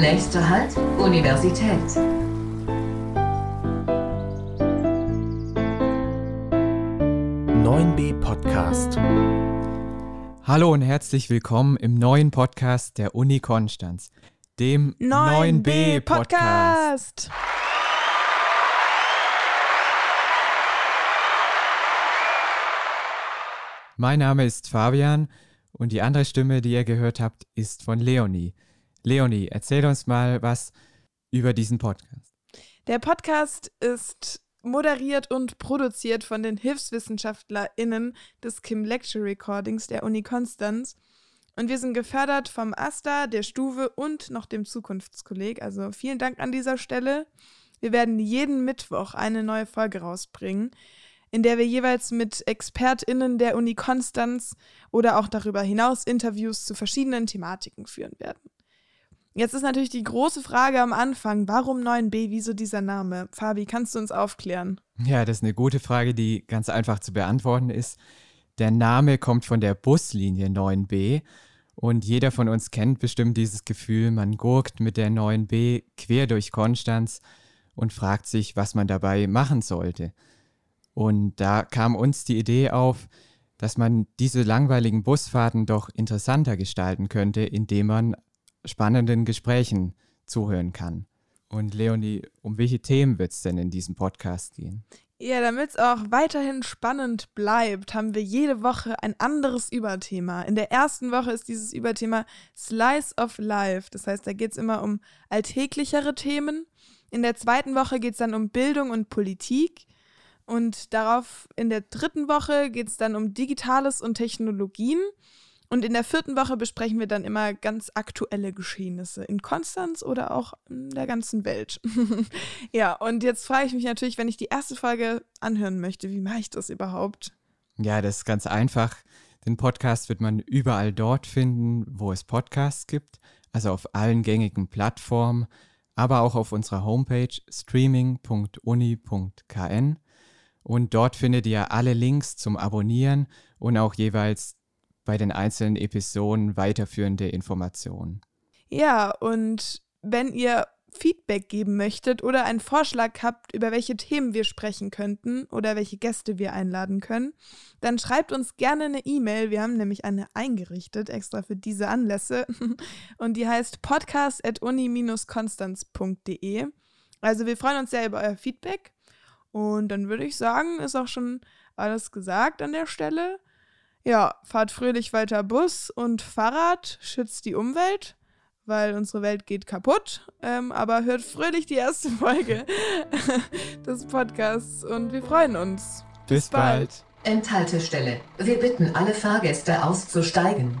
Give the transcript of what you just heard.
Nächster Halt, Universität. b Podcast. Hallo und herzlich willkommen im neuen Podcast der Uni Konstanz, dem 9b Podcast. Mein Name ist Fabian und die andere Stimme, die ihr gehört habt, ist von Leonie. Leonie, erzähl uns mal was über diesen Podcast. Der Podcast ist moderiert und produziert von den HilfswissenschaftlerInnen des Kim Lecture Recordings der Uni Konstanz. Und wir sind gefördert vom AStA, der Stuwe und noch dem Zukunftskolleg. Also vielen Dank an dieser Stelle. Wir werden jeden Mittwoch eine neue Folge rausbringen, in der wir jeweils mit ExpertInnen der Uni Konstanz oder auch darüber hinaus Interviews zu verschiedenen Thematiken führen werden. Jetzt ist natürlich die große Frage am Anfang, warum 9b, wieso dieser Name? Fabi, kannst du uns aufklären? Ja, das ist eine gute Frage, die ganz einfach zu beantworten ist. Der Name kommt von der Buslinie 9b und jeder von uns kennt bestimmt dieses Gefühl, man gurkt mit der 9b quer durch Konstanz und fragt sich, was man dabei machen sollte. Und da kam uns die Idee auf, dass man diese langweiligen Busfahrten doch interessanter gestalten könnte, indem man spannenden Gesprächen zuhören kann. Und Leonie, um welche Themen wird es denn in diesem Podcast gehen? Ja, damit es auch weiterhin spannend bleibt, haben wir jede Woche ein anderes Überthema. In der ersten Woche ist dieses Überthema Slice of Life. Das heißt, da geht es immer um alltäglichere Themen. In der zweiten Woche geht es dann um Bildung und Politik. Und darauf in der dritten Woche geht es dann um Digitales und Technologien. Und in der vierten Woche besprechen wir dann immer ganz aktuelle Geschehnisse in Konstanz oder auch in der ganzen Welt. ja, und jetzt frage ich mich natürlich, wenn ich die erste Folge anhören möchte, wie mache ich das überhaupt? Ja, das ist ganz einfach. Den Podcast wird man überall dort finden, wo es Podcasts gibt, also auf allen gängigen Plattformen, aber auch auf unserer Homepage streaming.uni.kn. Und dort findet ihr alle Links zum Abonnieren und auch jeweils bei den einzelnen Episoden weiterführende Informationen. Ja, und wenn ihr Feedback geben möchtet oder einen Vorschlag habt, über welche Themen wir sprechen könnten oder welche Gäste wir einladen können, dann schreibt uns gerne eine E-Mail. Wir haben nämlich eine eingerichtet, extra für diese Anlässe. Und die heißt podcast.uni-konstanz.de. Also wir freuen uns sehr über euer Feedback. Und dann würde ich sagen, ist auch schon alles gesagt an der Stelle. Ja, fahrt fröhlich weiter Bus und Fahrrad, schützt die Umwelt, weil unsere Welt geht kaputt. Ähm, aber hört fröhlich die erste Folge des Podcasts und wir freuen uns. Bis, Bis bald. bald. Enthaltestelle. Wir bitten alle Fahrgäste auszusteigen.